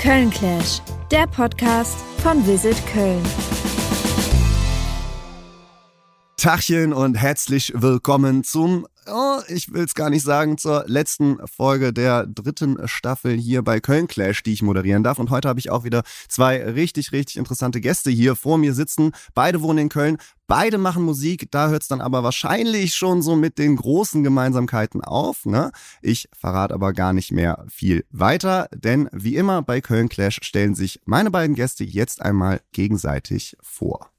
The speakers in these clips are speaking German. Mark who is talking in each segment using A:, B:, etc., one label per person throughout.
A: Köln Clash, der Podcast von Visit Köln.
B: Tachchen und herzlich willkommen zum, oh, ich will es gar nicht sagen, zur letzten Folge der dritten Staffel hier bei Köln Clash, die ich moderieren darf. Und heute habe ich auch wieder zwei richtig, richtig interessante Gäste hier vor mir sitzen. Beide wohnen in Köln, beide machen Musik. Da hört es dann aber wahrscheinlich schon so mit den großen Gemeinsamkeiten auf. Ne? Ich verrate aber gar nicht mehr viel weiter, denn wie immer bei Köln Clash stellen sich meine beiden Gäste jetzt einmal gegenseitig vor.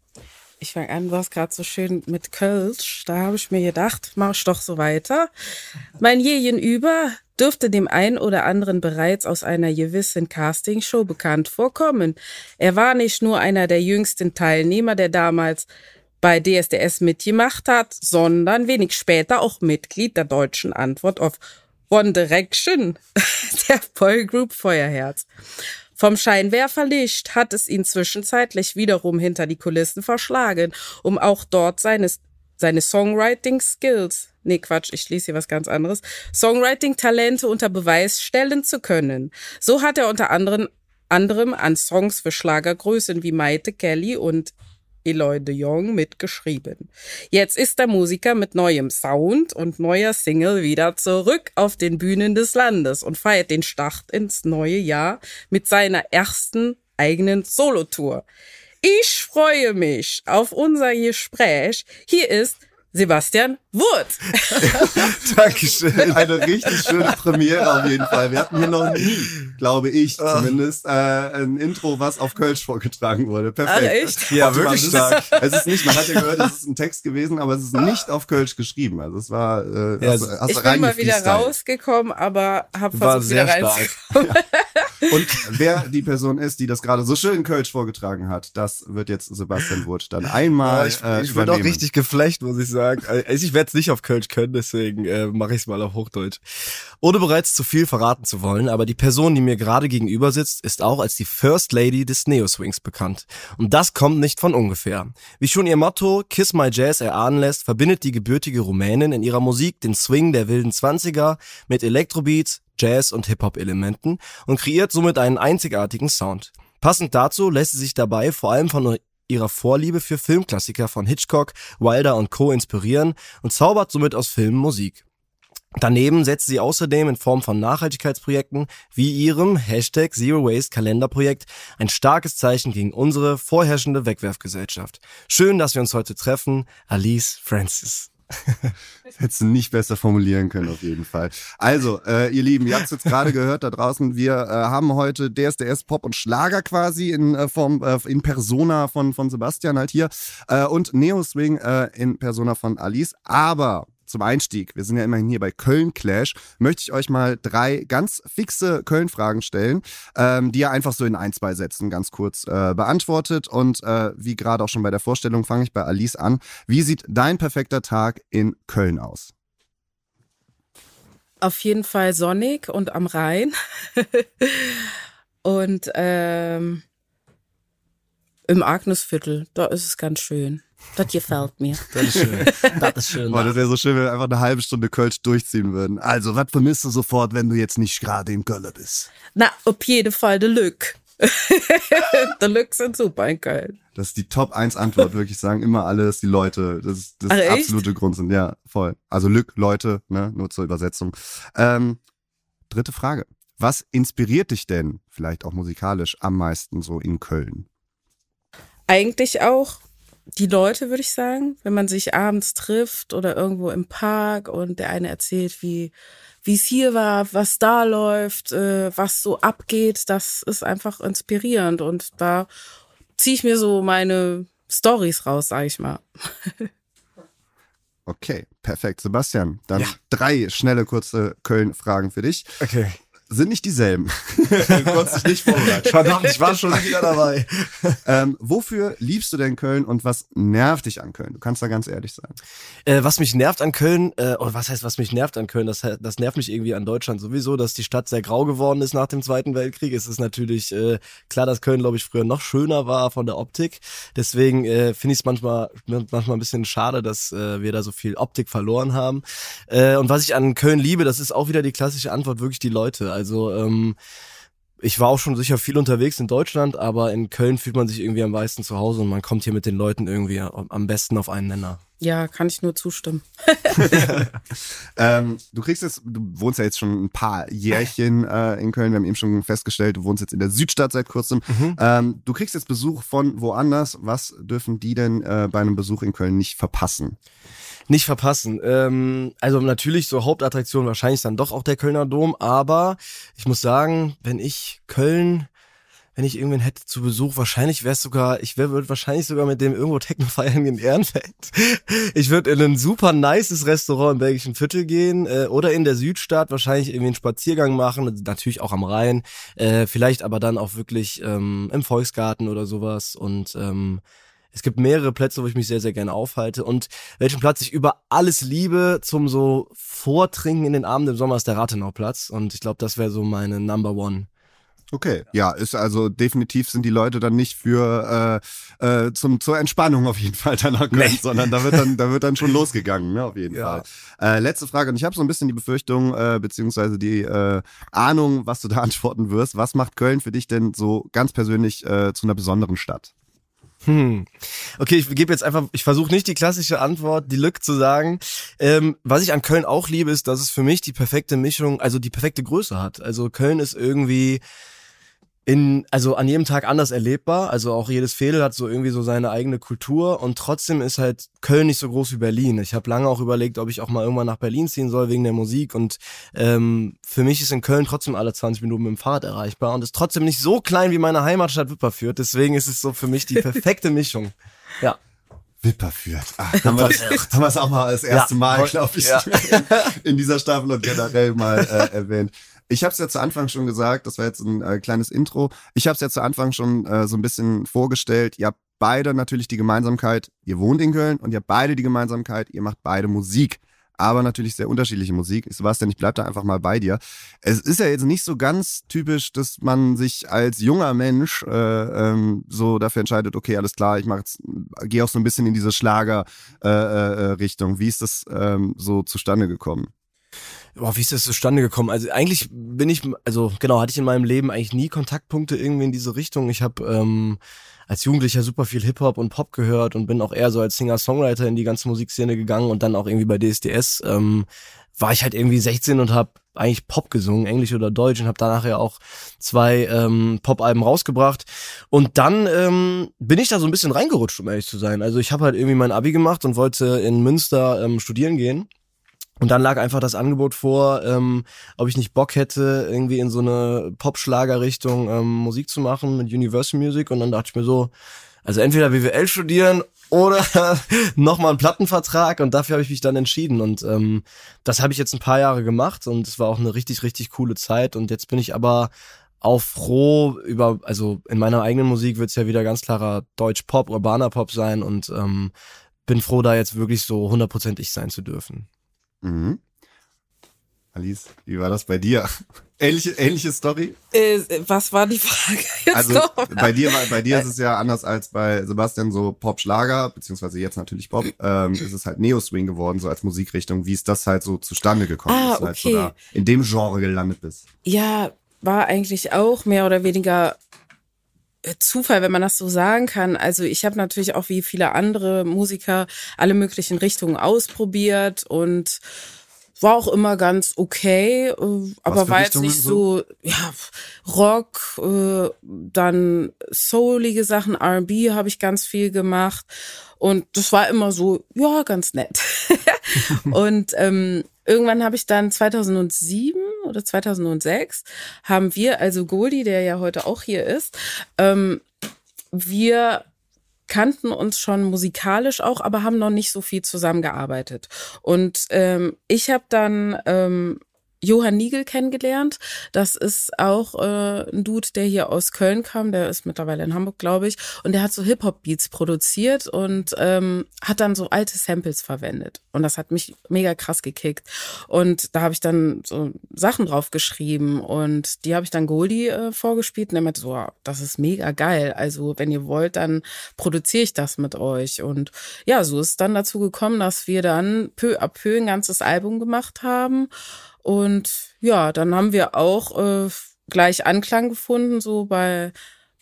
C: Ich fange an, du hast gerade so schön mit Kölsch. Da habe ich mir gedacht, mach ich doch so weiter. Mein Gegenüber dürfte dem einen oder anderen bereits aus einer gewissen Castingshow bekannt vorkommen. Er war nicht nur einer der jüngsten Teilnehmer, der damals bei DSDS mitgemacht hat, sondern wenig später auch Mitglied der deutschen Antwort auf One Direction, der Boygroup Feuerherz. Vom Scheinwerferlicht hat es ihn zwischenzeitlich wiederum hinter die Kulissen verschlagen, um auch dort seine, seine Songwriting-Skills, nee Quatsch, ich schließe hier was ganz anderes, Songwriting-Talente unter Beweis stellen zu können. So hat er unter anderem, anderem an Songs für Schlagergrößen wie Maite Kelly und Eloy de Jong mitgeschrieben. Jetzt ist der Musiker mit neuem Sound und neuer Single wieder zurück auf den Bühnen des Landes und feiert den Start ins neue Jahr mit seiner ersten eigenen Solotour. Ich freue mich auf unser Gespräch. Hier ist Sebastian Wurz.
B: Dankeschön. Eine richtig schöne Premiere auf jeden Fall. Wir hatten hier noch nie, glaube ich
D: Ah.
B: zumindest, äh, ein Intro, was auf Kölsch vorgetragen wurde. Perfekt.
C: Ah, echt?
D: Ja,
B: Warte mal,
D: wirklich stark.
B: Ist, es ist nicht, man hat ja gehört, es ist ein Text gewesen, aber es ist nicht auf Kölsch geschrieben. Also es war, äh,
D: Ja,
B: hast, hast
C: Ich bin mal wieder rausgekommen, aber habe versucht wieder
D: sehr stark.
C: reinzukommen.
B: Und wer die Person ist, die das gerade so schön in Kölsch vorgetragen hat, das wird jetzt Sebastian Wurz dann einmal
D: ich
B: äh,
D: ich bin auch richtig geflecht, muss ich sagen. Also ich werde es nicht auf Kölsch können, deswegen äh, mache ich es mal auf Hochdeutsch. Ohne bereits zu viel verraten zu wollen, aber die Person, die mir gerade gegenüber sitzt, ist auch als die First Lady des Neo-Swings bekannt. Und das kommt nicht von ungefähr. Wie schon ihr Motto Kiss My Jazz erahnen lässt, verbindet die gebürtige Rumänin in ihrer Musik den Swing der wilden Zwanziger mit Elektrobeats, Jazz und Hip-Hop-Elementen und kreiert somit einen einzigartigen Sound. Passend dazu lässt sie sich dabei vor allem von ihrer Vorliebe für Filmklassiker von Hitchcock, Wilder und Co. inspirieren und zaubert somit aus Filmen Musik. Daneben setzt sie außerdem in Form von Nachhaltigkeitsprojekten wie ihrem Hashtag Zero Waste Kalenderprojekt ein starkes Zeichen gegen unsere vorherrschende Wegwerfgesellschaft. Schön, dass wir uns heute treffen. Alice Francis.
B: Hättest du nicht besser formulieren können, auf jeden Fall. Also, äh, ihr Lieben, ihr habt es jetzt gerade gehört da draußen. Wir äh, haben heute DSDS Pop und Schlager quasi in äh, Form, äh, in Persona von, von Sebastian halt hier äh, und Neo Swing äh, in Persona von Alice. Aber zum Einstieg, wir sind ja immerhin hier bei Köln Clash, möchte ich euch mal drei ganz fixe Köln-Fragen stellen, ähm, die ihr einfach so in ein, zwei Sätzen ganz kurz äh, beantwortet. Und äh, wie gerade auch schon bei der Vorstellung, fange ich bei Alice an. Wie sieht dein perfekter Tag in Köln aus?
C: Auf jeden Fall sonnig und am Rhein. und ähm, im Agnesviertel, da ist es ganz schön. Das gefällt mir.
D: Das ist schön. Das ist schön.
B: Boah, das wäre so schön, wenn wir einfach eine halbe Stunde Kölsch durchziehen würden. Also, was vermisst du sofort, wenn du jetzt nicht gerade in Köln bist?
C: Na, auf jeden Fall der Lück. der Lück sind super in Köln.
B: Das ist die Top 1 Antwort, wirklich sagen immer alles die Leute. Das ist das
C: Ach, echt?
B: absolute Grundsinn. Ja, voll. Also Lück, Leute, ne, nur zur Übersetzung. Ähm, dritte Frage. Was inspiriert dich denn, vielleicht auch musikalisch, am meisten so in Köln?
C: Eigentlich auch die Leute, würde ich sagen, wenn man sich abends trifft oder irgendwo im Park und der eine erzählt, wie wie es hier war, was da läuft, äh, was so abgeht, das ist einfach inspirierend und da ziehe ich mir so meine Stories raus, sag ich mal.
B: Okay, perfekt. Sebastian, dann
D: Ja.
B: drei schnelle, kurze Köln-Fragen für dich.
D: Okay.
B: Sind nicht dieselben. du konntest dich nicht vorbereiten.
D: Verdammt, ich war schon wieder dabei.
B: Ähm, wofür liebst du denn Köln und was nervt dich an Köln? Du kannst da ganz ehrlich sein.
D: Äh, was mich nervt an Köln, äh, oder was heißt, was mich nervt an Köln, das, das nervt mich irgendwie an Deutschland sowieso, dass die Stadt sehr grau geworden ist nach dem Zweiten Weltkrieg. Es ist natürlich äh, klar, dass Köln, glaube ich, früher noch schöner war von der Optik. Deswegen äh, finde ich es manchmal, manchmal ein bisschen schade, dass äh, wir da so viel Optik verloren haben. Äh, und was ich an Köln liebe, das ist auch wieder die klassische Antwort, wirklich die Leute. Also ähm, ich war auch schon sicher viel unterwegs in Deutschland, aber in Köln fühlt man sich irgendwie am meisten zu Hause und man kommt hier mit den Leuten irgendwie am besten auf einen Nenner.
C: Ja, kann ich nur zustimmen.
B: ähm, du kriegst jetzt, du wohnst ja jetzt schon ein paar Jährchen äh, in Köln. Wir haben eben schon festgestellt, du wohnst jetzt in der Südstadt seit kurzem. Mhm. Ähm, du kriegst jetzt Besuch von woanders. Was dürfen die denn äh, bei einem Besuch in Köln nicht verpassen?
D: Nicht verpassen. Ähm, also natürlich so Hauptattraktion wahrscheinlich dann doch auch der Kölner Dom, aber ich muss sagen, wenn ich Köln wenn ich irgendwen hätte zu Besuch, wahrscheinlich wäre es sogar, ich würde wahrscheinlich sogar mit dem irgendwo Techno feiern in Ehrenfeld. Ich würde in ein super nices Restaurant im belgischen Viertel gehen äh, oder in der Südstadt wahrscheinlich irgendwie einen Spaziergang machen, natürlich auch am Rhein, äh, vielleicht aber dann auch wirklich ähm, im Volksgarten oder sowas und ähm, es gibt mehrere Plätze, wo ich mich sehr, sehr gerne aufhalte. Und welchen Platz ich über alles liebe zum so Vortrinken in den Abenden im Sommer ist der Rathenauplatz. Und ich glaube, das wäre so meine Number One.
B: Okay, ja, ist also definitiv sind die Leute dann nicht für äh, äh, zum zur Entspannung auf jeden Fall danach können, nee. sondern da wird dann da wird dann schon losgegangen, ne, auf jeden ja. Fall. Äh, letzte Frage und ich habe so ein bisschen die Befürchtung äh, beziehungsweise die äh, Ahnung, was du da antworten wirst. Was macht Köln für dich denn so ganz persönlich äh, zu einer besonderen Stadt?
D: Hm. Okay, ich gebe jetzt einfach, ich versuche nicht die klassische Antwort, die Lück zu sagen. Ähm, was ich an Köln auch liebe, ist, dass es für mich die perfekte Mischung, also die perfekte Größe hat. Also Köln ist irgendwie in, also an jedem Tag anders erlebbar. Also auch jedes Fädel hat so irgendwie so seine eigene Kultur und trotzdem ist halt Köln nicht so groß wie Berlin. Ich habe lange auch überlegt, ob ich auch mal irgendwann nach Berlin ziehen soll wegen der Musik und ähm, für mich ist in Köln trotzdem alle 20 Minuten mit dem Fahrrad erreichbar und ist trotzdem nicht so klein wie meine Heimatstadt Wipperfürth. Deswegen ist es so für mich die perfekte Mischung. Ja.
B: Wipperfürth. Ach, haben wir haben wir es auch mal das erste ja, Mal, glaube ich, ja. in dieser Staffel und generell mal äh, erwähnt. Ich habe es ja zu Anfang schon gesagt, das war jetzt ein äh, kleines Intro. Ich habe es ja zu Anfang schon äh, so ein bisschen vorgestellt. Ihr habt beide natürlich die Gemeinsamkeit, ihr wohnt in Köln und ihr habt beide die Gemeinsamkeit, ihr macht beide Musik. Aber natürlich sehr unterschiedliche Musik. Sebastian, ich bleib da einfach mal bei dir. Es ist ja jetzt nicht so ganz typisch, dass man sich als junger Mensch äh, ähm, so dafür entscheidet, okay, alles klar, ich gehe auch so ein bisschen in diese Schlager-Richtung. Äh, äh, Wie ist das ähm, so zustande gekommen?
D: Boah, wie ist das zustande gekommen? Also eigentlich bin ich, also genau, hatte ich in meinem Leben eigentlich nie Kontaktpunkte irgendwie in diese Richtung. Ich habe ähm, als Jugendlicher super viel Hip-Hop und Pop gehört und bin auch eher so als Singer-Songwriter in die ganze Musikszene gegangen und dann auch irgendwie bei DSDS ähm, war ich halt irgendwie 16 und habe eigentlich Pop gesungen, Englisch oder Deutsch und habe danach ja auch zwei ähm, Pop-Alben rausgebracht und dann ähm, bin ich da so ein bisschen reingerutscht, um ehrlich zu sein. Also ich habe halt irgendwie mein Abi gemacht und wollte in Münster ähm, studieren gehen und dann lag einfach das Angebot vor, ähm, ob ich nicht Bock hätte, irgendwie in so eine Pop-Schlager-Richtung ähm, Musik zu machen mit Universal Music. Und dann dachte ich mir so, also entweder BWL studieren oder nochmal einen Plattenvertrag. Und dafür habe ich mich dann entschieden. Und ähm, das habe ich jetzt ein paar Jahre gemacht und es war auch eine richtig, richtig coole Zeit. Und jetzt bin ich aber auch froh über, also in meiner eigenen Musik wird es ja wieder ganz klarer Deutsch-Pop, urbaner Pop sein und ähm, bin froh, da jetzt wirklich so hundertprozentig sein zu dürfen. Mhm.
B: Alice, wie war das bei dir? Ähnliche, ähnliche Story?
C: Äh, was war die Frage
B: jetzt Also bei dir, bei dir ist es ja anders als bei Sebastian so Pop-Schlager, beziehungsweise jetzt natürlich Pop. Ähm, ist es halt Neo-Swing geworden, so als Musikrichtung. Wie ist das halt so zustande gekommen, ah, dass du halt so da in dem Genre gelandet bist?
C: Ja, war eigentlich auch mehr oder weniger äh, Zufall, wenn man das so sagen kann. Also ich habe natürlich auch wie viele andere Musiker alle möglichen Richtungen ausprobiert und war auch immer ganz okay, äh, aber war jetzt nicht so, ja, Rock, äh, dann soulige Sachen, R&B habe ich ganz viel gemacht und das war immer so, ja, ganz nett. und ähm, irgendwann habe ich dann 2007 oder 2006 haben wir, also Goldie, der ja heute auch hier ist, ähm, wir kannten uns schon musikalisch auch, aber haben noch nicht so viel zusammengearbeitet. Und ähm, ich habe dann ähm, Johann Niegel kennengelernt. Das ist auch äh, ein Dude, der hier aus Köln kam. Der ist mittlerweile in Hamburg, glaube ich. Und der hat so Hip-Hop-Beats produziert und ähm, hat dann so alte Samples verwendet. Und das hat mich mega krass gekickt. Und da habe ich dann so Sachen drauf geschrieben und die habe ich dann Goldie äh, vorgespielt und er meinte so, das ist mega geil. Also wenn ihr wollt, dann produziere ich das mit euch. Und ja, so ist dann dazu gekommen, dass wir dann peu à peu ein ganzes Album gemacht haben. Und ja, dann haben wir auch äh, gleich Anklang gefunden, so bei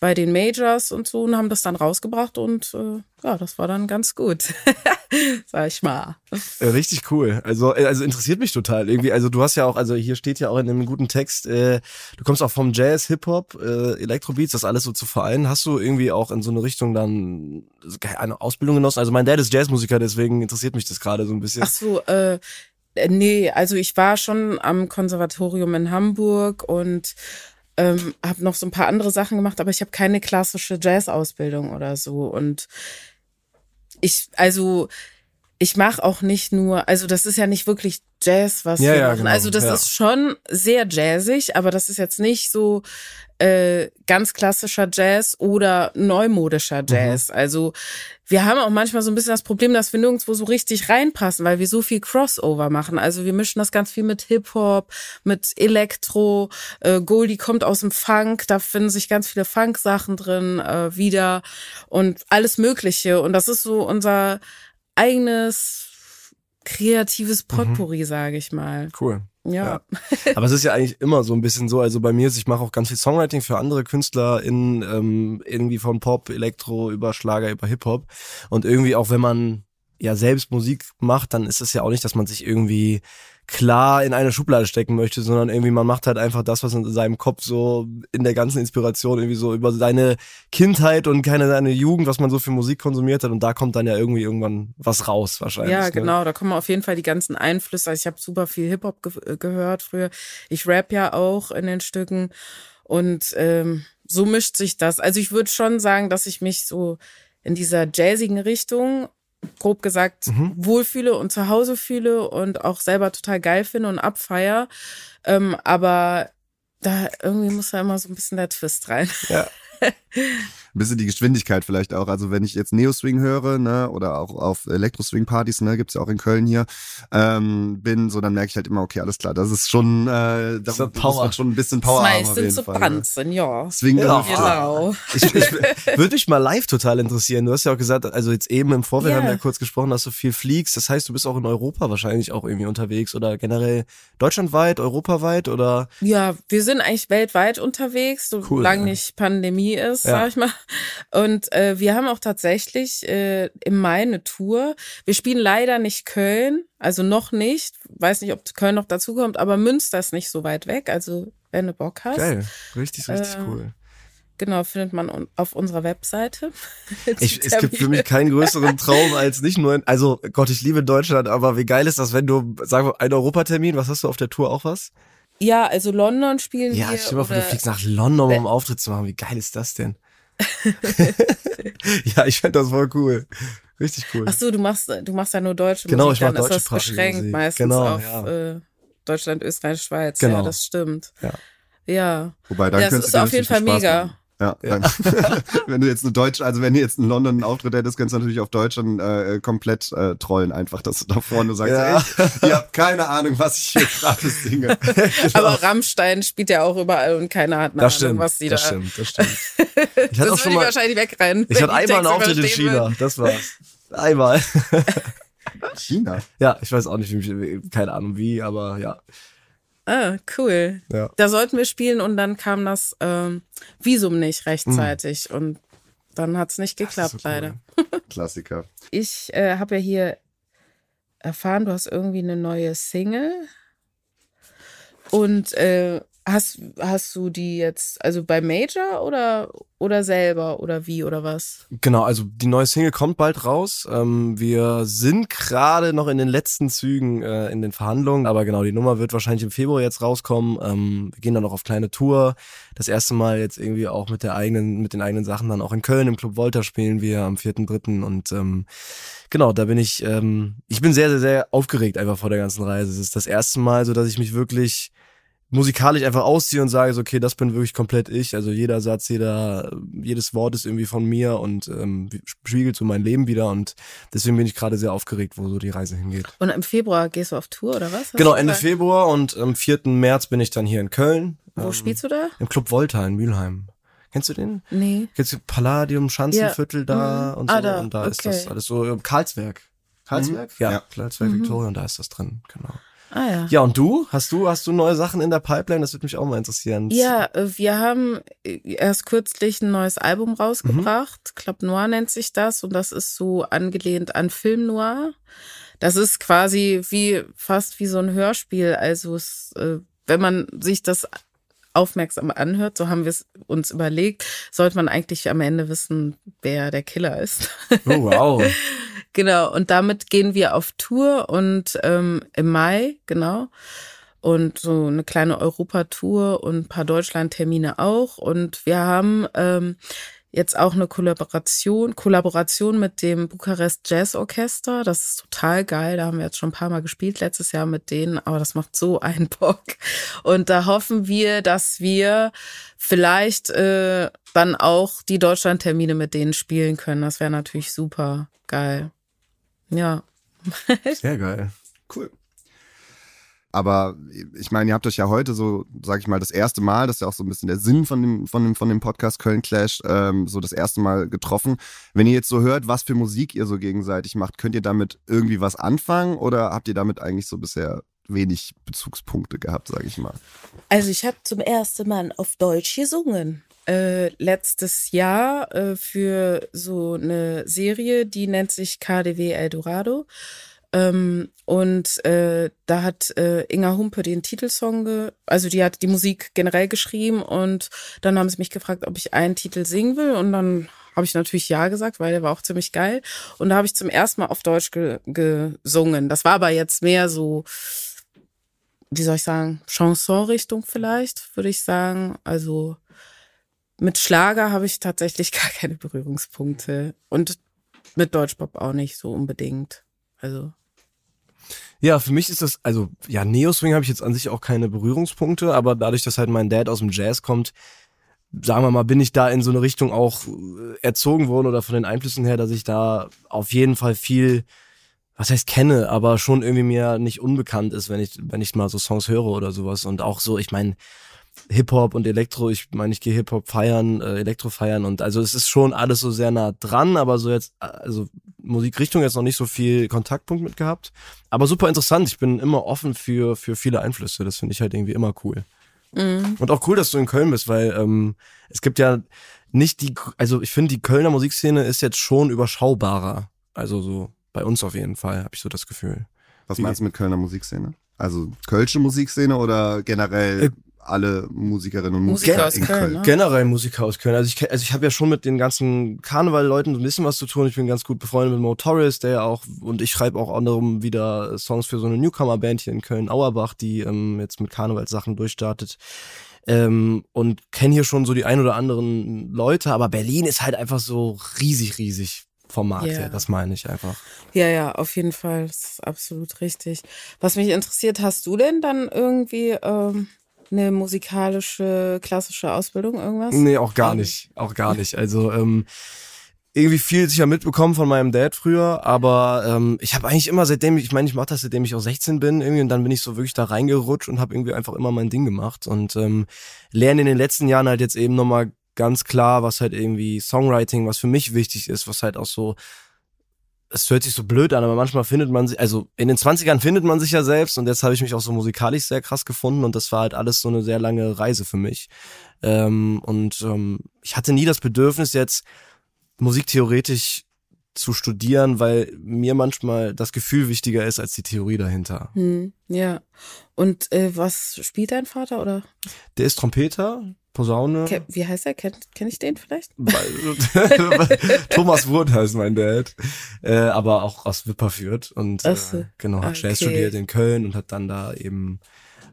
C: bei den Majors und so und haben das dann rausgebracht und äh, ja, das war dann ganz gut, sag ich mal.
D: Äh, richtig cool. Also äh, also interessiert mich total irgendwie. Also du hast ja auch, also hier steht ja auch in einem guten Text, äh, du kommst auch vom Jazz, Hip Hop, äh, Elektrobeats, das alles so zu vereinen. Hast du irgendwie auch in so eine Richtung dann eine Ausbildung genossen? Also mein Dad ist Jazzmusiker, deswegen interessiert mich das gerade so ein bisschen.
C: Ach so, äh, nee, also ich war schon am Konservatorium in Hamburg und ähm, habe noch so ein paar andere Sachen gemacht, aber ich habe keine klassische Jazz-Ausbildung oder so. Und ich, also ich mache auch nicht nur, also das ist ja nicht wirklich Jazz, was
D: ja,
C: wir
D: ja,
C: machen.
D: genau,
C: also das
D: ja.
C: ist schon sehr jazzig, aber das ist jetzt nicht so äh, ganz klassischer Jazz oder
D: Mhm.
C: neumodischer Jazz. Also wir haben auch manchmal so ein bisschen das Problem, dass wir nirgendwo so richtig reinpassen, weil wir so viel Crossover machen. Also wir mischen das ganz viel mit Hip-Hop, mit Elektro. Äh, Goldie kommt aus dem Funk, da finden sich ganz viele Funk-Sachen drin äh, wieder und alles Mögliche. Und das ist so unser eigenes kreatives Potpourri, sage ich mal.
D: Cool.
C: Ja.
D: Aber es ist ja eigentlich immer so ein bisschen so. Also bei mir ist, ich mache auch ganz viel Songwriting für andere Künstler in ähm, irgendwie von Pop, Elektro über Schlager, über Hip Hop. Und irgendwie auch wenn man ja selbst Musik macht, dann ist es ja auch nicht, dass man sich irgendwie klar in eine Schublade stecken möchte, sondern irgendwie man macht halt einfach das, was in seinem Kopf so in der ganzen Inspiration irgendwie so über seine Kindheit und keine seine Jugend, was man so für Musik konsumiert hat und da kommt dann ja irgendwie irgendwann was raus wahrscheinlich.
C: Ja,
D: ne?
C: genau, da kommen auf jeden Fall die ganzen Einflüsse. Also ich habe super viel Hip-Hop ge äh, gehört früher. Ich rap ja auch in den Stücken und ähm, so mischt sich das. Also ich würde schon sagen, dass ich mich so in dieser jazzigen Richtung grob gesagt
D: Mhm.
C: wohlfühle und zu Hause fühle und auch selber total geil finde und abfeier. Ähm, aber da irgendwie muss da immer so ein bisschen der Twist rein.
D: Ja.
B: Ein bisschen die Geschwindigkeit vielleicht auch. Also wenn ich jetzt Neo-Swing höre, ne, oder auch auf Elektro-Swing-Partys, ne, gibt's ja auch in Köln hier, ähm, bin, so dann merke ich halt immer, okay, alles klar, das ist schon, äh, das
D: So
B: muss
D: Power.
B: man schon ein bisschen Power
C: das
B: haben auf
C: meiste
B: jeden
C: zu
B: Fall. Ne?
C: Branzen, ja.
B: Swing
D: Ja.
C: Genau.
D: Ich, ich würde mich mal live total interessieren. Du hast ja auch gesagt, also jetzt eben im Vorfeld
C: Ja.
D: haben wir ja kurz gesprochen, dass du viel fliegst. Das heißt, du bist auch in Europa wahrscheinlich auch irgendwie unterwegs oder generell deutschlandweit, europaweit oder
C: Ja, wir sind eigentlich weltweit unterwegs, solange
D: ja.
C: nicht Pandemie ist,
D: Ja.
C: sag ich mal. Und äh, wir haben auch tatsächlich äh, im Mai eine Tour. Wir spielen leider nicht Köln, also noch nicht. Weiß nicht, ob Köln noch dazukommt, aber Münster ist nicht so weit weg. Also wenn du Bock hast,
D: geil, richtig, richtig
C: Äh,
D: cool.
C: genau, findet man auf unserer Webseite.
D: Ich, es gibt für mich keinen größeren Traum als nicht nur, in, also Gott, ich liebe Deutschland, aber wie geil ist das, wenn du, sagen wir, ein Europatermin, was hast du auf der Tour auch was?
C: Ja, also London spielen
D: Ja,
C: wir.
D: stell dir mal vor, du fliegst nach London, um einen Auftritt zu machen. Wie geil ist das denn? ja, ich fände das voll cool. Richtig cool.
C: Ach so, du machst, du machst ja nur deutsche
D: Genau,
C: Musik,
D: ich mach
C: dann ist das
D: deutschsprachige
C: beschränkt
D: Musik.
C: meistens
D: Genau,
C: auf
D: ja.
C: äh, Deutschland, Österreich, Schweiz.
D: Genau.
C: Ja, das stimmt.
D: Ja.
C: Ja.
B: Wobei, dann
C: Ja,
B: könntest
C: ist auf jeden Fall mega.
B: machen. Ja, Dann, wenn du jetzt eine Deutsch, also wenn du jetzt in London einen Auftritt hättest, könntest du natürlich auf Deutsch dann äh, komplett äh, trollen, einfach, dass du da vorne sagst,
D: Ja.
B: ey, ihr habt keine Ahnung, was ich hier gerade singe.
C: Aber Rammstein spielt ja auch überall und keiner hat eine
D: das
C: Ahnung,
D: stimmt,
C: was die
D: das
C: da.
D: stimmt, das stimmt. Ich hatte
C: Das
D: auch schon
C: würde ich
D: mal,
C: wahrscheinlich wegrennen.
D: ich hatte einmal einen Auftritt in China,
C: würden.
D: das war's. Einmal.
B: China.
D: Ja, ich weiß auch nicht, wie, keine Ahnung wie, aber ja.
C: Ah, cool.
D: Ja.
C: Da sollten wir spielen und dann kam das ähm, Visum nicht rechtzeitig und dann hat's nicht geklappt,
D: so cool.
C: leider.
B: Klassiker.
C: Ich äh, habe ja hier erfahren, du hast irgendwie eine neue Single. Und äh, hast, hast du die jetzt, also bei Major oder, oder selber oder wie oder was?
D: Genau, also die neue Single kommt bald raus. Ähm, wir sind gerade noch in den letzten Zügen äh, in den Verhandlungen, aber genau, die Nummer wird wahrscheinlich im Februar jetzt rauskommen. Ähm, wir gehen dann noch auf kleine Tour. Das erste Mal jetzt irgendwie auch mit der eigenen, mit den eigenen Sachen dann auch in Köln im Club Volta spielen wir am 4.3. und ähm, genau, da bin ich, ähm, ich bin sehr, sehr, sehr aufgeregt einfach vor der ganzen Reise. Es ist das erste Mal so, dass ich mich wirklich musikalisch einfach ausziehe und sage so, okay, das bin wirklich komplett ich. Also jeder Satz, jeder, jedes Wort ist irgendwie von mir und ähm, spiegelt so mein Leben wieder und deswegen bin ich gerade sehr aufgeregt, wo so die Reise hingeht.
C: Und im Februar gehst du auf Tour oder was? Hast
D: genau, Ende
C: gesagt?
D: Februar und am 4. März bin ich dann hier in Köln.
C: Wo
D: ähm,
C: spielst du da?
D: Im Club Volta in Mülheim. Kennst du den?
C: Nee.
D: Kennst du Palladium, Schanzenviertel da
C: Mhm.
D: und so?
C: Ah, da,
D: Und da ist
C: okay.
D: das alles so, Karlsberg. Karlsberg? Ja,
B: Ja.
D: Karlsberg,
C: Mhm.
D: Victoria und da ist das drin, genau.
C: Ah ja.
D: Ja, und du? Hast du, hast du neue Sachen in der Pipeline? Das würde mich auch mal interessieren.
C: Ja, äh, wir haben äh, erst kürzlich ein neues Album rausgebracht. Club Noir nennt sich das und das ist so angelehnt an Film Noir. Das ist quasi wie fast wie so ein Hörspiel. Also es, äh, wenn man sich das aufmerksam anhört, so haben wir es uns überlegt, sollte man eigentlich am Ende wissen, wer der Killer ist.
D: Oh, wow.
C: Genau, und damit gehen wir auf Tour und ähm, im Mai, genau. Und so eine kleine Europatour und ein paar Deutschland-Termine auch. Und wir haben ähm, jetzt auch eine Kollaboration, Kollaboration mit dem Bukarest Jazz Orchester. Das ist total geil. Da haben wir jetzt schon ein paar Mal gespielt letztes Jahr mit denen, aber das macht so einen Bock. Und da hoffen wir, dass wir vielleicht äh, dann auch die Deutschland-Termine mit denen spielen können. Das wäre natürlich super geil. Ja.
D: Sehr geil.
B: Cool. Aber ich meine, ihr habt euch ja heute so, sag ich mal, das erste Mal, das ist ja auch so ein bisschen der Sinn von dem, von dem, von dem Podcast Köln Clash, ähm, so das erste Mal getroffen. Wenn ihr jetzt so hört, was für Musik ihr so gegenseitig macht, könnt ihr damit irgendwie was anfangen oder habt ihr damit eigentlich so bisher wenig Bezugspunkte gehabt, sag ich mal?
C: Also ich habe zum ersten Mal auf Deutsch gesungen. Äh, letztes Jahr äh, für so eine Serie, die nennt sich KDW Eldorado. Ähm, und äh, da hat äh, Inga Humpe den Titelsong, ge also die hat die Musik generell geschrieben und dann haben sie mich gefragt, ob ich einen Titel singen will und dann habe ich natürlich ja gesagt, weil der war auch ziemlich geil und da habe ich zum ersten Mal auf Deutsch ge gesungen. Das war aber jetzt mehr so, wie soll ich sagen, Chanson-Richtung vielleicht, würde ich sagen. Also mit Schlager habe ich tatsächlich gar keine Berührungspunkte und mit Deutschpop auch nicht so unbedingt. Also
D: Ja, für mich ist das, also ja, Neo-Swing habe ich jetzt an sich auch keine Berührungspunkte, aber dadurch, dass halt mein Dad aus dem Jazz kommt, sagen wir mal, bin ich da in so eine Richtung auch äh, erzogen worden oder von den Einflüssen her, dass ich da auf jeden Fall viel, was heißt kenne, aber schon irgendwie mir nicht unbekannt ist, wenn ich, wenn ich mal so Songs höre oder sowas. Und auch so, ich meine, Hip-Hop und Elektro, ich meine, ich gehe Hip-Hop feiern, äh, Elektro feiern und also es ist schon alles so sehr nah dran, aber so jetzt, also Musikrichtung jetzt noch nicht so viel Kontaktpunkt mit gehabt. Aber super interessant, ich bin immer offen für, für viele Einflüsse, das finde ich halt irgendwie immer cool.
C: Mhm.
D: Und auch cool, dass du in Köln bist, weil ähm, es gibt ja nicht die, also ich finde, die Kölner Musikszene ist jetzt schon überschaubarer. Also so bei uns auf jeden Fall, habe ich so das Gefühl.
B: Was meinst du mit Kölner Musikszene? Also Kölsche Musikszene oder generell
D: Äh,
B: alle Musikerinnen und
C: Musiker
B: Musiker
C: aus
B: in
C: Köln,
B: Köln?
C: ne?
D: Generell Musiker aus Köln. Also ich, also ich habe ja schon mit den ganzen Karneval-Leuten so ein bisschen was zu tun. Ich bin ganz gut befreundet mit Mo Torres, der ja auch, und ich schreibe auch anderem wieder Songs für so eine Newcomer-Band hier in Köln, Auerbach, die ähm, jetzt mit Karnevalssachen durchstartet. Ähm, und kenne hier schon so die ein oder anderen Leute, aber Berlin ist halt einfach so riesig, riesig vom Markt
C: Ja.
D: her. Das meine ich einfach.
C: Ja, ja, auf jeden Fall. Das ist absolut richtig. Was mich interessiert, hast du denn dann irgendwie ähm, eine musikalische, klassische Ausbildung, irgendwas?
D: Nee, auch gar
C: Ähm,
D: nicht. Auch gar nicht. Also ähm, irgendwie viel sicher mitbekommen von meinem Dad früher, aber ähm, ich habe eigentlich immer seitdem ich, ich meine, ich mache das seitdem ich auch 16 bin irgendwie und dann bin ich so wirklich da reingerutscht und habe irgendwie einfach immer mein Ding gemacht und ähm, lerne in den letzten Jahren halt jetzt eben nochmal ganz klar, was halt irgendwie Songwriting, was für mich wichtig ist, was halt auch so es hört sich so blöd an, aber manchmal findet man sich, also in den 20ern findet man sich ja selbst und jetzt habe ich mich auch so musikalisch sehr krass gefunden und das war halt alles so eine sehr lange Reise für mich. Ähm, und ähm, ich hatte nie das Bedürfnis jetzt musiktheoretisch zu studieren, weil mir manchmal das Gefühl wichtiger ist als die Theorie dahinter.
C: Hm, ja. Und äh, was spielt dein Vater oder
D: Der ist Trompeter, Posaune.
C: ke- wie heißt er? Kenn, kenn ich den vielleicht?
D: Thomas Wurth heißt mein Dad, äh, aber auch aus Wipperfürth und äh, genau hat Jazz
C: Okay.
D: studiert in Köln und hat dann da eben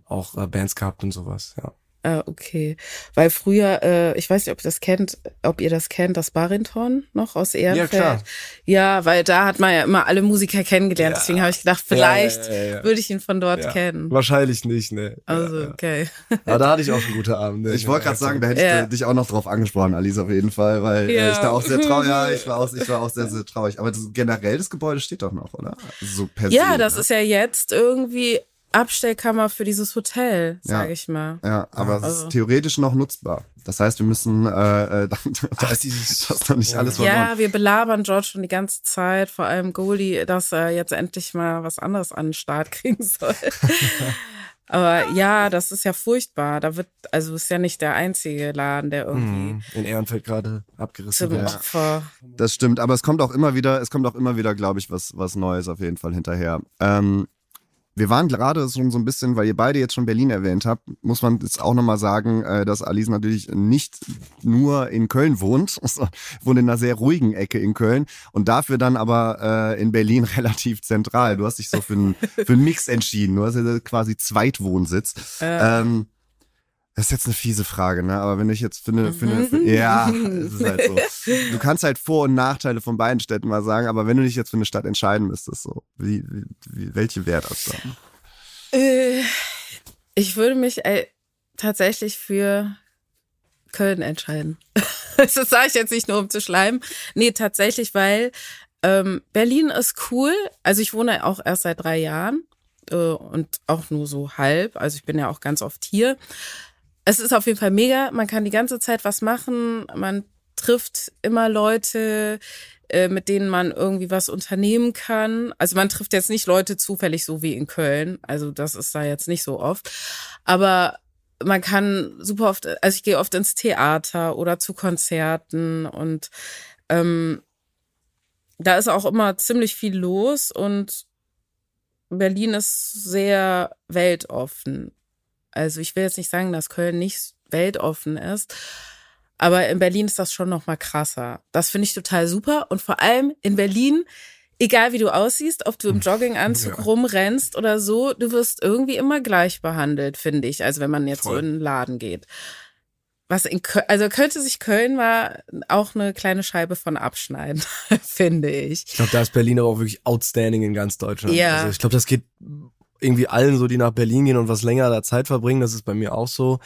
D: auch äh, Bands gehabt und sowas. Ja.
C: Ah, okay. Weil früher, äh, ich weiß nicht, ob ihr das kennt, ob ihr das kennt, das Barinton noch aus Ehrenfeld.
D: klar.
C: Ja, weil da hat man ja immer alle Musiker kennengelernt.
D: Ja.
C: Deswegen habe ich gedacht, vielleicht
D: Ja, ja, ja, ja.
C: würde ich ihn von dort
D: Ja.
C: kennen.
D: Wahrscheinlich nicht, ne.
C: Also,
D: ja, ja.
C: okay.
D: Aber da hatte ich auch schon gute Abende.
B: Ich wollte gerade sagen, da hätte ich
C: Ja.
B: dich auch noch drauf angesprochen, Alice, auf jeden Fall, weil äh,
C: Ja.
B: ich da auch sehr traurig, ja, ich war auch, ich war auch sehr, sehr traurig. Aber das, generell das Gebäude steht doch noch, oder? So per
C: Ja,
B: se,
C: das
B: ne?
C: ist ja jetzt irgendwie Abstellkammer für dieses Hotel,
B: Ja.
C: sage ich mal.
B: Ja, aber es
C: Also-
B: ist theoretisch noch nutzbar. Das heißt, wir müssen äh, äh, da ist dieses das ist noch nicht
D: Ja.
B: alles verloren.
C: Ja, wir belabern George schon die ganze Zeit, vor allem Goldie, dass er jetzt endlich mal was anderes an den Start kriegen soll. Aber ja, das ist ja furchtbar. Da wird, also ist ja nicht der einzige Laden, der irgendwie
D: Mhm. In Ehrenfeld gerade abgerissen wird.
C: Opfer.
B: Das stimmt, aber es kommt auch immer wieder, es kommt auch immer wieder, glaube ich, was, was Neues auf jeden Fall hinterher. Ähm, wir waren gerade schon so ein bisschen, weil ihr beide jetzt schon Berlin erwähnt habt, muss man jetzt auch nochmal sagen, äh, dass Alice natürlich nicht nur in Köln wohnt, sondern wohnt in einer sehr ruhigen Ecke in Köln und dafür dann aber äh, in Berlin relativ zentral. Du hast dich so für einen für einen Mix entschieden. Du hast ja quasi Zweitwohnsitz.
C: Äh,
B: Ähm, das ist jetzt eine fiese Frage, ne? Aber wenn ich jetzt eine, für,
C: Mhm.
B: ja, es ist halt so. Du kannst halt Vor- und Nachteile von beiden Städten mal sagen, aber wenn du dich jetzt für eine Stadt entscheiden müsstest, so, wie, wie, wie welche wäre das dann?
C: äh, ich würde mich äh, tatsächlich für Köln entscheiden. das sage ich jetzt nicht nur, um zu schleimen. Nee, tatsächlich, weil ähm, Berlin ist cool. Also ich wohne auch erst seit drei Jahren äh, und auch nur so halb. Also ich bin ja auch ganz oft hier. Es ist auf jeden Fall mega. Man kann die ganze Zeit was machen. Man trifft immer Leute, äh, mit denen man irgendwie was unternehmen kann. Also man trifft jetzt nicht Leute zufällig so wie in Köln. Also das ist da jetzt nicht so oft. Aber man kann super oft, also ich gehe oft ins Theater oder zu Konzerten und ähm, da ist auch immer ziemlich viel los und Berlin ist sehr weltoffen. Also ich will jetzt nicht sagen, dass Köln nicht weltoffen ist, aber in Berlin ist das schon noch mal krasser. Das finde ich total super und vor allem in Berlin, egal wie du aussiehst, ob du im Jogginganzug
D: Ja.
C: rumrennst oder so, du wirst irgendwie immer gleich behandelt, finde ich. Also wenn man jetzt so
D: Voll.
C: in einen Laden geht. Was in Köln, also könnte sich Köln mal auch eine kleine Scheibe von abschneiden, finde ich.
D: Ich glaube, da ist Berlin aber auch wirklich outstanding in ganz Deutschland.
C: Ja.
D: Also ich glaube, das geht irgendwie allen so, die nach Berlin gehen und was länger da Zeit verbringen. Das ist bei mir auch so.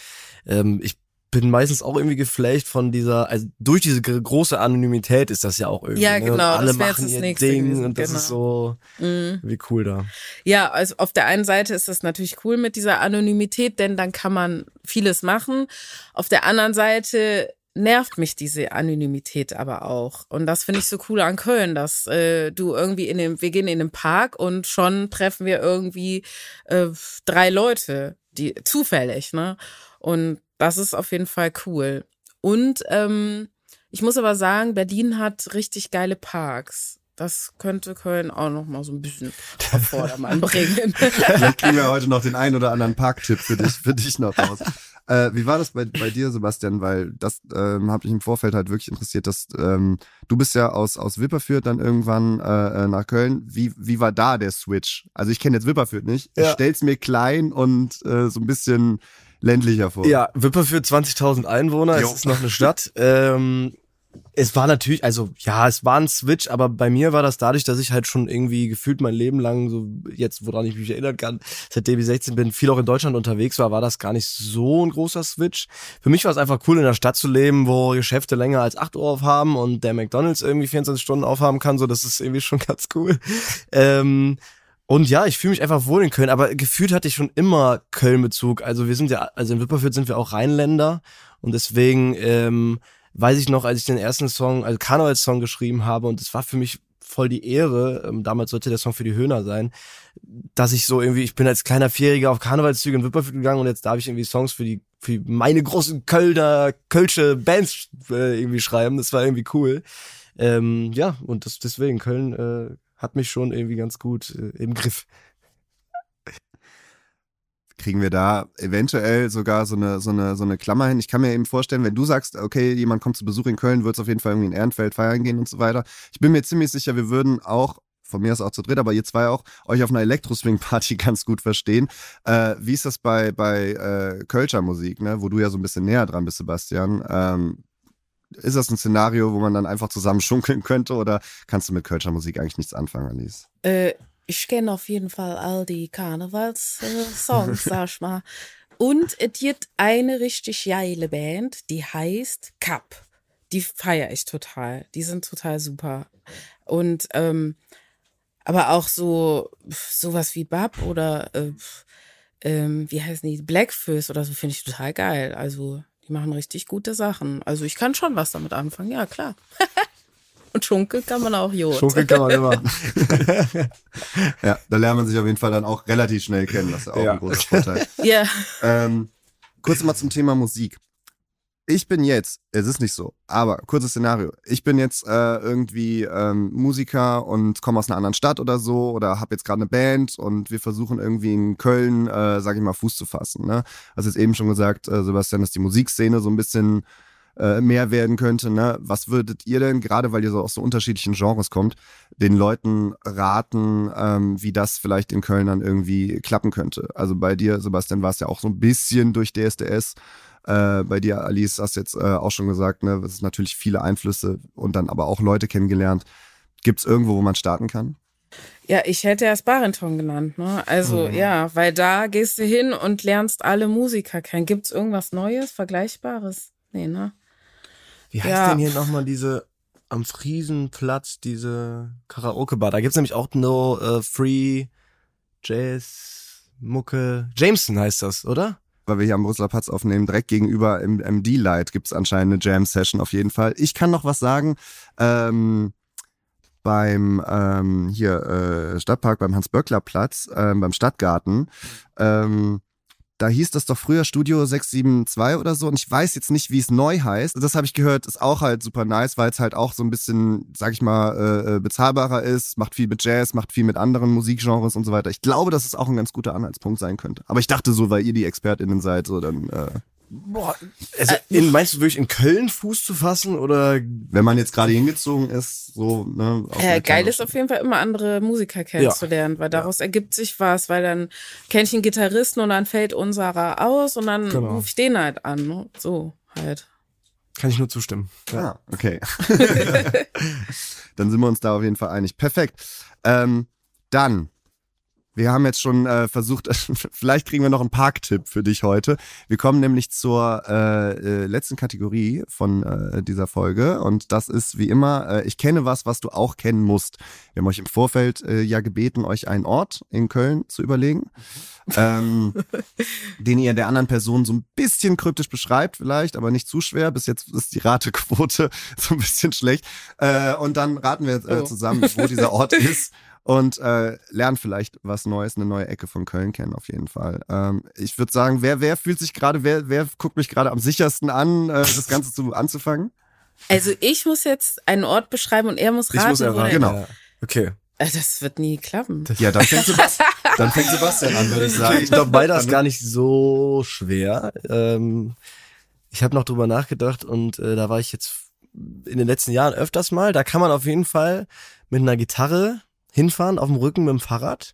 D: Ähm, ich bin meistens auch irgendwie geflasht von dieser, also durch diese gr- große Anonymität ist das ja auch irgendwie.
C: Ja,
D: ne?
C: genau,
D: Und alle
C: das
D: machen
C: das
D: ihr Ding
C: gewesen,
D: und das
C: genau.
D: ist so
C: Mhm.
D: wie cool da.
C: Ja, also auf der einen Seite ist es natürlich cool mit dieser Anonymität, denn dann kann man vieles machen. Auf der anderen Seite nervt mich diese Anonymität aber auch. Und das finde ich so cool an Köln, dass äh, du irgendwie in dem, wir gehen in den Park und schon treffen wir irgendwie äh, drei Leute, die zufällig, ne? Und das ist auf jeden Fall cool. Und ähm, ich muss aber sagen, Berlin hat richtig geile Parks. Das könnte Köln auch noch mal so ein bisschen auf Vordermann bringen.
B: Vielleicht kriegen wir heute noch den einen oder anderen Parktipp für dich, für dich noch raus. Äh, wie war das bei, bei dir, Sebastian? Weil das ähm, hat mich im Vorfeld halt wirklich interessiert, dass ähm, du bist ja aus, aus Wipperfürth dann irgendwann äh, äh, nach Köln. Wie, wie war da der Switch? Also ich kenne jetzt Wipperfürth nicht. Ich
D: Ja.
B: stell's mir klein und äh, so ein bisschen ländlicher vor.
D: Ja, Wipperfürth 20.000 Einwohner,
B: Jo.
D: es ist noch eine Stadt. ähm, es war natürlich, also ja, es war ein Switch, aber bei mir war das dadurch, dass ich halt schon irgendwie gefühlt mein Leben lang, so jetzt, woran ich mich erinnern kann, seitdem ich 16 bin, viel auch in Deutschland unterwegs war, war das gar nicht so ein großer Switch. Für mich war es einfach cool, in einer Stadt zu leben, wo Geschäfte länger als 8 Uhr aufhaben und der McDonalds irgendwie 24 Stunden aufhaben kann, so das ist irgendwie schon ganz cool. Ähm, und ja, ich fühle mich einfach wohl in Köln, aber gefühlt hatte ich schon immer Köln-Bezug. Also wir sind ja, also in Wipperfürth sind wir auch Rheinländer und deswegen ähm, weiß ich noch, als ich den ersten Song, also Karnevalssong geschrieben habe und es war für mich voll die Ehre, ähm, damals sollte der Song für die Höhner sein, dass ich so irgendwie, ich bin als kleiner Vierjähriger auf Karnevalszüge in Wipperfürth gegangen und jetzt darf ich irgendwie Songs für die, für meine großen Kölner, Kölsche Bands äh, irgendwie schreiben. Das war irgendwie cool. Ähm, ja, und das, deswegen, Köln äh, hat mich schon irgendwie ganz gut äh, im Griff.
B: Kriegen wir da eventuell sogar so eine, so eine, so eine Klammer hin. Ich kann mir eben vorstellen, wenn du sagst, okay, jemand kommt zu Besuch in Köln, wird es auf jeden Fall irgendwie in Ehrenfeld feiern gehen und so weiter. Ich bin mir ziemlich sicher, wir würden auch, von mir aus auch zu dritt, aber ihr zwei auch, euch auf einer Elektro-Swing-Party ganz gut verstehen. Äh, wie ist das bei, bei äh, Kölscher Musik, ne? wo du ja so ein bisschen näher dran bist, Sebastian? Ähm, ist das ein Szenario, wo man dann einfach zusammen schunkeln könnte oder kannst du mit Kölscher Musik eigentlich nichts anfangen, Alice?
C: Äh, ich kenne auf jeden Fall all die Karnevals-Songs, sag ich mal. Und es gibt eine richtig geile Band, die heißt Cup. Die feiere ich total. Die sind total super. Und ähm, Aber auch so sowas wie Bab oder äh, ähm, wie heißen die, Blackfish oder so finde ich total geil. Also die machen richtig gute Sachen. Also ich kann schon was damit anfangen, ja klar. Und schunkeln kann man auch Jod.
D: Schunkeln kann man immer.
B: ja, da lernt man sich auf jeden Fall dann auch relativ schnell kennen. Das ist ja auch
D: Ja.
B: ein großer Vorteil.
C: Ja.
B: Ähm, kurz mal zum Thema Musik. Ich bin jetzt, es ist nicht so, aber kurzes Szenario. Ich bin jetzt äh, irgendwie ähm, Musiker und komme aus einer anderen Stadt oder so oder habe jetzt gerade eine Band und wir versuchen irgendwie in Köln, äh, sage ich mal, Fuß zu fassen. Ne? Also jetzt eben schon gesagt, äh, Sebastian, dass die Musikszene so ein bisschen äh, mehr werden könnte. Ne? Was würdet ihr denn, gerade weil ihr so aus so unterschiedlichen Genres kommt, den Leuten raten, ähm, wie das vielleicht in Köln dann irgendwie klappen könnte? Also bei dir, Sebastian, war es ja auch so ein bisschen durch DSDS. Äh, bei dir, Alice, hast jetzt äh, auch schon gesagt, ne, es ist natürlich viele Einflüsse und dann aber auch Leute kennengelernt. Gibt es irgendwo, wo man starten kann?
C: Ja, ich hätte erst Barenton genannt, ne? Also
B: Mhm.
C: ja, weil da gehst du hin und lernst alle Musiker kennen. Gibt's irgendwas Neues, Vergleichbares? Nee, ne?
D: Wie heißt
C: Ja.
D: denn hier nochmal diese am Friesenplatz, diese Karaoke-Bar? Da gibt's nämlich auch no äh, Free Jazz Mucke. Jameson heißt das, oder?
B: weil wir hier am Brüsseler Platz aufnehmen, direkt gegenüber im MD Light gibt es anscheinend eine Jam-Session auf jeden Fall. Ich kann noch was sagen. Ähm, beim ähm, hier äh, Stadtpark, beim Hans-Böckler-Platz, ähm, beim Stadtgarten, ähm, da hieß das doch früher Studio 672 oder so und ich weiß jetzt nicht, wie es neu heißt. Das habe ich gehört, ist auch halt super nice, weil es halt auch so ein bisschen, sag ich mal, äh, äh, bezahlbarer ist, macht viel mit Jazz, macht viel mit anderen Musikgenres und so weiter. Ich glaube, dass es auch ein ganz guter Anhaltspunkt sein könnte. Aber ich dachte so, weil ihr die ExpertInnen seid, so dann, äh,
D: Boah, also in, meinst du wirklich in Köln Fuß zu fassen oder
B: wenn man jetzt gerade hingezogen ist, so, ne?
C: Äh, geil ist auf jeden Fall immer andere Musiker kennenzulernen, weil daraus ergibt sich was, weil dann kenn ich einen Gitarristen und dann fällt unserer aus und dann
D: Genau.
C: ruf ich den halt an. Ne? So halt.
D: kann ich nur zustimmen.
B: Ah, okay. dann sind wir uns da auf jeden Fall einig. Perfekt. Ähm, dann, wir haben jetzt schon äh, versucht, vielleicht kriegen wir noch einen Parktipp für dich heute. Wir kommen nämlich zur äh, äh, letzten Kategorie von äh, dieser Folge und das ist wie immer, äh, ich kenne was, was du auch kennen musst. Wir haben euch im Vorfeld äh, ja gebeten, euch einen Ort in Köln zu überlegen, ähm, den ihr der anderen Person so ein bisschen kryptisch beschreibt vielleicht, aber nicht zu schwer. Bis jetzt ist die Ratequote so ein bisschen schlecht. Äh, und dann raten wir äh,
C: Oh.
B: zusammen, wo dieser Ort ist und äh, lernen vielleicht was Neues, eine neue Ecke von Köln kennen auf jeden Fall. Ähm, ich würde sagen, wer, wer fühlt sich gerade, wer, wer guckt mich gerade am sichersten an, äh, das Ganze zu anzufangen?
C: Also ich muss jetzt einen Ort beschreiben und er muss
D: Ich
C: raten.
D: muss
C: wo
D: erraten.
C: er-
B: Genau.
D: Ja. Okay.
C: Äh, Das wird nie klappen.
B: Ja, dann fängt, Sebastian, dann fängt Sebastian an, würde ich sagen.
D: Ich glaube, beider ist gar nicht so schwer. Ähm, ich habe noch drüber nachgedacht und äh, da war ich jetzt in den letzten Jahren öfters mal. Da kann man auf jeden Fall mit einer Gitarre hinfahren, auf dem Rücken mit dem Fahrrad.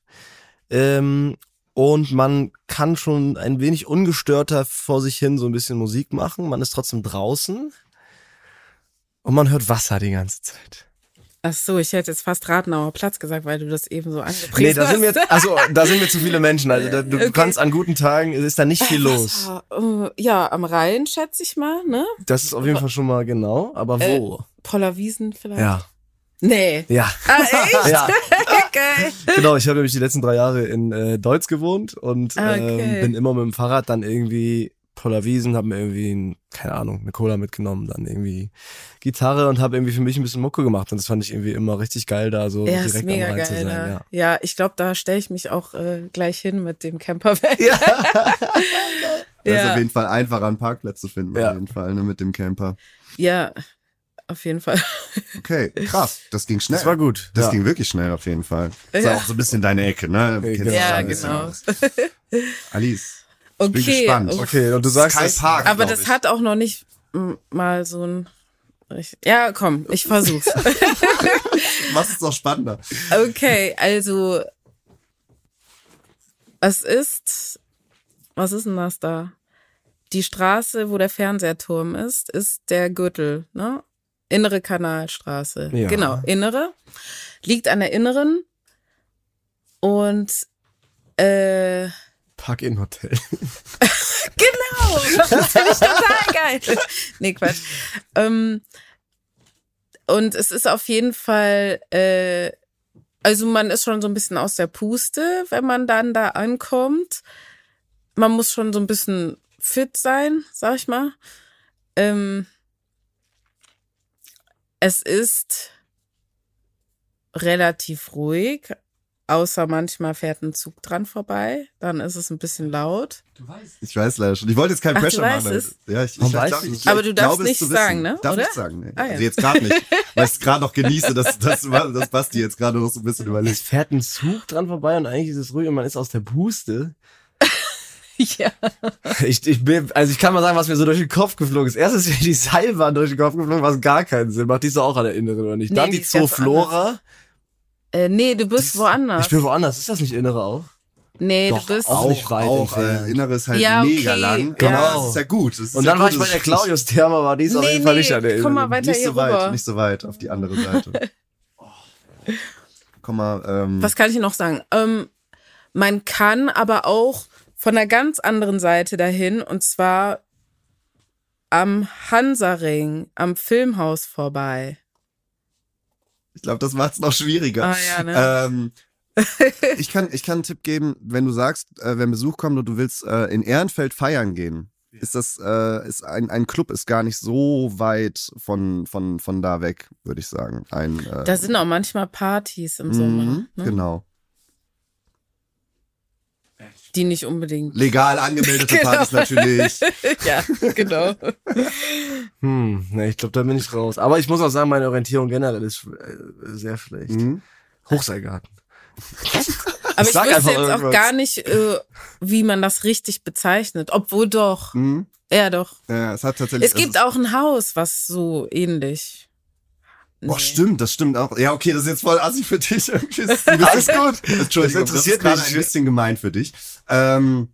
D: Ähm, und man kann schon ein wenig ungestörter vor sich hin so ein bisschen Musik machen. Man ist trotzdem draußen. Und man hört Wasser die ganze Zeit.
C: Ach so, ich hätte jetzt fast Rathenauer Platz gesagt, weil du das eben so angepriesen
D: Nee, da sind wir,
C: hast.
D: also da sind wir zu viele Menschen. Also da, du
C: Okay.
D: kannst an guten Tagen, es ist da nicht viel los.
C: Wasser, äh, Ja, am Rhein schätze ich mal, ne?
D: Das ist auf jeden Fall schon mal genau, aber wo?
C: Pollerwiesen vielleicht.
D: ja.
C: Nee.
D: Ja.
C: Ah, echt?
D: Ja,
C: Geil.
D: genau. Ich habe nämlich die letzten drei Jahre in äh, Deutsch gewohnt und
C: Ah,
D: ähm,
C: okay.
D: bin immer mit dem Fahrrad dann irgendwie Pollerwiesen, habe mir irgendwie, ein, keine Ahnung, eine Cola mitgenommen, dann irgendwie Gitarre und habe irgendwie für mich ein bisschen Mucke gemacht und das fand ich irgendwie immer richtig geil, da so
C: Ja, ist
D: direkt
C: mega
D: am Rhein zu
C: geil.
D: sein.
C: ne?
D: Ja.
C: Ja, ich glaube, da stelle ich mich auch äh, gleich hin mit dem Campervan.
D: Ja.
B: Das ist
C: Ja.
B: auf jeden Fall einfacher, einen Parkplatz zu finden,
D: Ja.
B: auf jeden Fall, ne, mit dem Camper.
C: ja, auf jeden Fall.
B: Okay, krass, das ging schnell.
D: Das war gut.
B: Das
D: ja.
B: ging wirklich schnell auf jeden Fall. Das ist
C: Ja.
B: auch so ein bisschen deine Ecke, ne? Kennst
C: Ja, genau.
B: Alice, ich bin
C: Okay.
B: gespannt.
C: oh,
D: Okay, und du sagst
B: Sky
D: es,
B: Park,
C: Aber das
B: ich.
C: hat auch noch nicht mal so ein. Ja, komm, ich versuch's.
B: Was ist noch spannender?
C: okay, also. Was ist. Was ist denn das da? Die Straße, wo der Fernsehturm ist, ist der Gürtel, ne? Innere Kanalstraße.
D: Ja.
C: Genau, innere. Liegt an der inneren. Und äh,
D: Park-In-Hotel.
C: Genau, das finde ich total geil. Nee, Quatsch. Ähm, und es ist auf jeden Fall, äh, Also man ist schon so ein bisschen aus der Puste, wenn man dann da ankommt. Man muss schon so ein bisschen fit sein, sag ich mal. Ähm, es ist relativ ruhig, außer manchmal fährt ein Zug dran vorbei. Dann ist es ein bisschen laut.
B: Ich weiß leider schon. Ich wollte jetzt keinen
C: Ach, du
B: Pressure
C: weißt
B: machen.
C: es?
B: Ja, ich, ich, ich,
D: weiß es.
B: ich,
C: Aber
B: ich
C: du darfst
B: glaube, es
C: nicht sagen, ne?
B: Darf
C: Oder?
B: nicht sagen, ne?
C: Ah, ja.
B: Also jetzt gerade nicht. Weil ich es gerade noch genieße, dass, dass, dass Basti jetzt gerade noch so ein bisschen
D: Es
B: überlegt.
D: fährt ein Zug dran vorbei und eigentlich ist es ruhig und man ist aus der Puste.
C: ja.
D: Ich, ich bin, also ich kann mal sagen, was mir so durch den Kopf geflogen ist. Erstens ist mir die Seilbahn durch den Kopf geflogen, was gar keinen Sinn macht. Die ist doch auch an der Inneren, oder nicht?
C: Nee,
D: Dann
C: die
D: die Zooflora.
C: Äh, nee, du bist woanders.
D: Ich bin woanders. Ist das nicht Innere auch?
C: nee,
D: Doch,
C: du bist.
D: auch nicht
B: Auch,
D: weit
B: äh, Inneres halt
C: Ja, okay.
B: mega lang.
C: Ja.
B: Aber das ist ja gut. Das ist
D: Und
B: ja
D: dann war ich bei
B: das
D: der Claudius Therma, war die ist auf
C: Nee,
D: jeden Fall
C: nee,
D: nicht an der
C: komm mal
D: Inneren.
C: weiter
B: Nicht
C: hier
B: so weit,
C: rüber.
B: nicht so weit auf die andere Seite. Komm mal, ähm,
C: Was kann ich noch sagen? Ähm, man kann aber auch von einer ganz anderen Seite dahin und zwar am Hansaring, am Filmhaus vorbei.
B: ich glaube, das macht es noch schwieriger.
C: Ah ja, ne?
B: Ähm, ich, kann, ich kann einen Tipp geben, wenn du sagst, äh, wenn Besuch kommt und du willst äh, in Ehrenfeld feiern gehen, ist das, äh, ist ein, ein Club ist gar nicht so weit von, von, von da weg, würde ich sagen. Ein, äh,
C: da sind auch manchmal Partys im Sommer,
B: mhm,
C: ne?
B: Genau.
C: Die nicht unbedingt.
B: Legal angemeldete
C: Genau.
B: Partys natürlich.
C: ja, genau.
D: Hm, ne, ich glaube, da bin ich raus. Aber ich muss auch sagen, meine Orientierung generell ist äh, sehr schlecht.
B: Mhm.
D: Hochseilgarten.
C: Aber ich,
D: sag
C: wüsste jetzt auch
D: irgendwas.
C: gar nicht, äh, wie man das richtig bezeichnet. Obwohl doch.
B: Mhm.
C: Ja, doch.
B: Ja, es hat tatsächlich.
C: Es gibt auch ein Haus, was so ähnlich.
B: Boah,
C: Nee.
B: stimmt, das stimmt auch. Ja, okay, das ist jetzt voll assi für dich. Irgendwie ist
D: Alles gut.
B: Entschuldigung,
D: Das interessiert
B: ist gerade
D: mich.
B: ein bisschen gemein für dich. Ähm,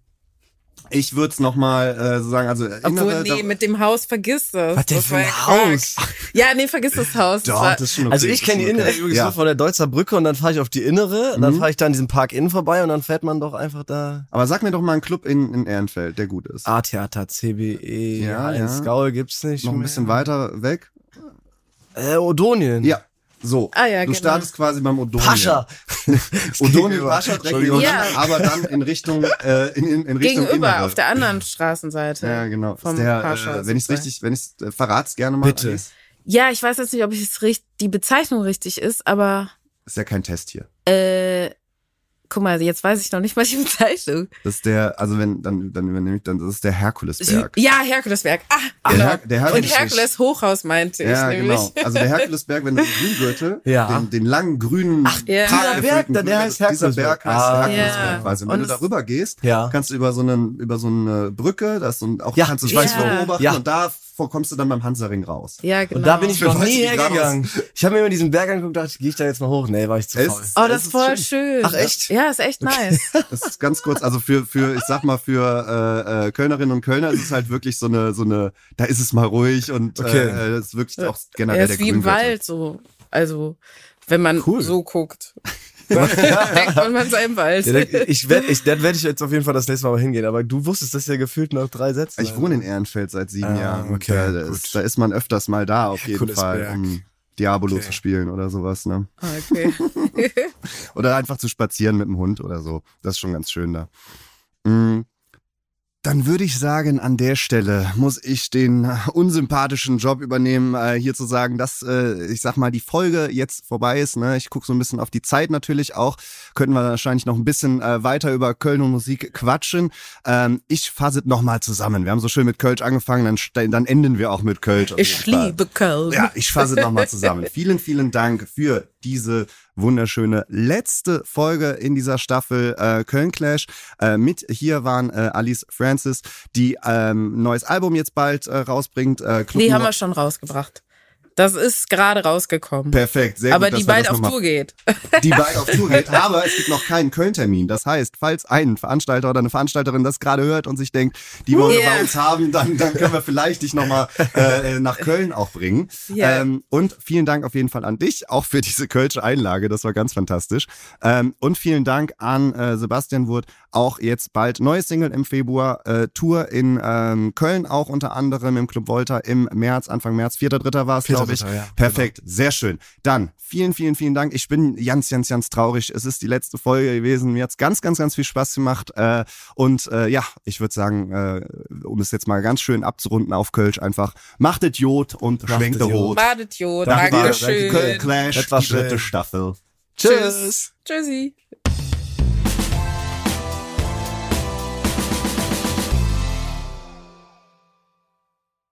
B: ich würde es nochmal äh, so sagen, also
C: Obwohl, nee, mit dem Haus vergiss das.
D: Was denn
C: das
D: für ein
C: Quark.
D: Haus?
C: Ja, nee, vergiss das Haus. Das
B: Doch, das ist schon okay.
D: Also ich
B: das
D: kenne die Innere
B: okay.
D: übrigens
B: ja.
D: nur von der Deutzer Brücke und dann fahre ich auf die Innere, dann
B: Mhm.
D: fahre ich da in diesen Park Inn vorbei und dann fährt man doch einfach da.
B: Aber sag mir doch mal einen Club in, in Ehrenfeld, der gut ist.
D: A-Theater, CBE,
B: Ja,
D: ja,
B: ja.
D: Gaul gibt's nicht
B: Noch ein
D: mehr.
B: bisschen weiter weg.
D: Äh, Odonien.
B: Ja. So,
C: Ah, ja,
B: du
C: genau.
B: startest quasi beim Odonien.
D: Pascha.
B: Odonien,
D: Gegenüber.
B: Pascha, direkt
C: Ja.
B: aber dann in Richtung, äh, in, in, in Richtung
C: gegenüber,
B: Innere.
C: auf der anderen Straßenseite.
B: Ja, genau.
C: Vom
B: der,
C: Pascha
B: äh, wenn ich richtig, wenn ich äh, verrat's gerne mal.
D: Bitte.
B: Alice.
C: Ja, ich weiß jetzt nicht, ob ich es richtig, die Bezeichnung richtig ist, aber
B: Ist ja kein Test hier.
C: äh, guck mal, jetzt weiß ich noch nicht mal die Bezeichnung.
B: Das ist der, also wenn, dann, dann übernehme ich dann, das ist der Herkulesberg.
C: Ja, Herkulesberg. Ah,
B: Der,
C: genau.
B: Her der
C: Und
B: Herkules
C: Herkules Hochhaus meinte ich
B: Ja,
C: nämlich.
B: genau. Also der Herkulesberg, wenn du den Grüngürtel,
D: Ja.
B: den, den langen grünen
C: ja.
B: Park
C: Dieser
D: Berg, der
B: Grüngürtel,
D: heißt
B: Dieser
D: Herkulesberg.
B: Berg heißt
D: Ah.
B: Herkulesberg
C: Ja.
B: quasi. Und
C: Und
B: wenn du
C: es-
B: darüber gehst,
D: Ja.
B: kannst du über so einen, über so eine Brücke, das so ein, auch
D: Ja,
B: kannst du
D: ich
B: das
C: weiß, wo.
B: beobachten
D: Ja.
B: und da kommst du dann beim Hansaring raus.
C: Ja, genau.
D: Und da bin ich
B: Für
D: noch
B: 90
D: nie hergegangen. Ich habe mir immer diesen Berg angeguckt, dachte, gehe ich da jetzt mal hoch? Nee, war ich zu faul.
C: Oh, das
B: ist
C: voll
B: schön.
C: schön.
D: Ach, echt?
C: Ja, ist echt nice.
B: Das ist ganz kurz, also für, für, ich sag mal, für äh, äh, Kölnerinnen und Kölner ist es halt wirklich so eine, so eine, da ist es mal ruhig und
D: Okay.
B: äh, das ist wirklich auch generell
C: Er
B: der
C: ist wie im. Wald so. Also, wenn man
D: Cool.
C: so guckt. Denkt man, man im Wald.
D: Ja, ich werd, ich, dann werde ich jetzt auf jeden Fall das nächste Mal mal hingehen. Aber du wusstest das ja gefühlt nach drei Sätzen.
B: Ich wohne in Ehrenfeld seit sieben
D: Ah,
B: Jahren.
D: okay,
B: da, ist, da ist man öfters mal da, auf jeden
D: Herkulesberg.
B: Fall, um Diabolo
D: Okay.
B: zu spielen oder sowas, ne?
C: Ah, Okay.
B: Oder einfach zu spazieren mit dem Hund oder so. Das ist schon ganz schön da. Mm. Dann würde ich sagen, an der Stelle muss ich den unsympathischen Job übernehmen, äh, hier zu sagen, dass, äh, ich sag mal, die Folge jetzt vorbei ist. Ne? Ich gucke so ein bisschen auf die Zeit natürlich auch. Könnten wir wahrscheinlich noch ein bisschen äh, weiter über Köln und Musik quatschen. Ähm, ich fasse es nochmal zusammen. Wir haben so schön mit Kölsch angefangen, dann, dann enden wir auch mit Kölsch.
C: Ich liebe Köln.
B: Ja, ich fasse nochmal zusammen. vielen, vielen Dank für diese wunderschöne letzte Folge in dieser Staffel äh, Köln Clash. Äh, mit hier waren äh, Alice Francis, die ähm, ein neues Album jetzt bald äh, rausbringt. Äh, Club
C: Die haben wir schon rausgebracht. Das ist gerade rausgekommen.
B: Perfekt, sehr
C: Aber
B: gut.
C: die
B: dass wir
C: bald auf Tour geht.
B: die bald auf Tour geht. Aber es gibt noch keinen Köln-Termin. Das heißt, falls ein Veranstalter oder eine Veranstalterin das gerade hört und sich denkt, die wollen wir
C: Yeah.
B: bei uns haben, dann, dann können wir vielleicht dich nochmal äh, nach Köln auch bringen.
C: Ja.
B: Ähm, und vielen Dank auf jeden Fall an dich, auch für diese Kölsche Einlage. Das war ganz fantastisch. Ähm, und vielen Dank an äh, Sebastian Wurt auch jetzt bald neue Single im Februar, äh, Tour in ähm, Köln auch unter anderem im Club Volta im März, Anfang März, 4.3. war es,
D: Vierter,
B: glaube ich.
D: dritter, ja,
B: Perfekt, sehr schön. Dann vielen, vielen, vielen Dank. Ich bin ganz, ganz, ganz traurig. Es ist die letzte Folge gewesen. Mir hat's ganz, ganz, ganz viel Spaß gemacht. Äh, und äh, ja, ich würde sagen, äh, um es jetzt mal ganz schön abzurunden auf Kölsch, einfach macht es Jod und schwenkt
D: es
B: der
D: Jod.
B: Rot.
C: Badet Jod,
D: Danke,
C: Dankeschön.
D: danke.
B: Clash,
D: Das war
B: dritte. Staffel.
D: Tschüss.
C: Tschüssi.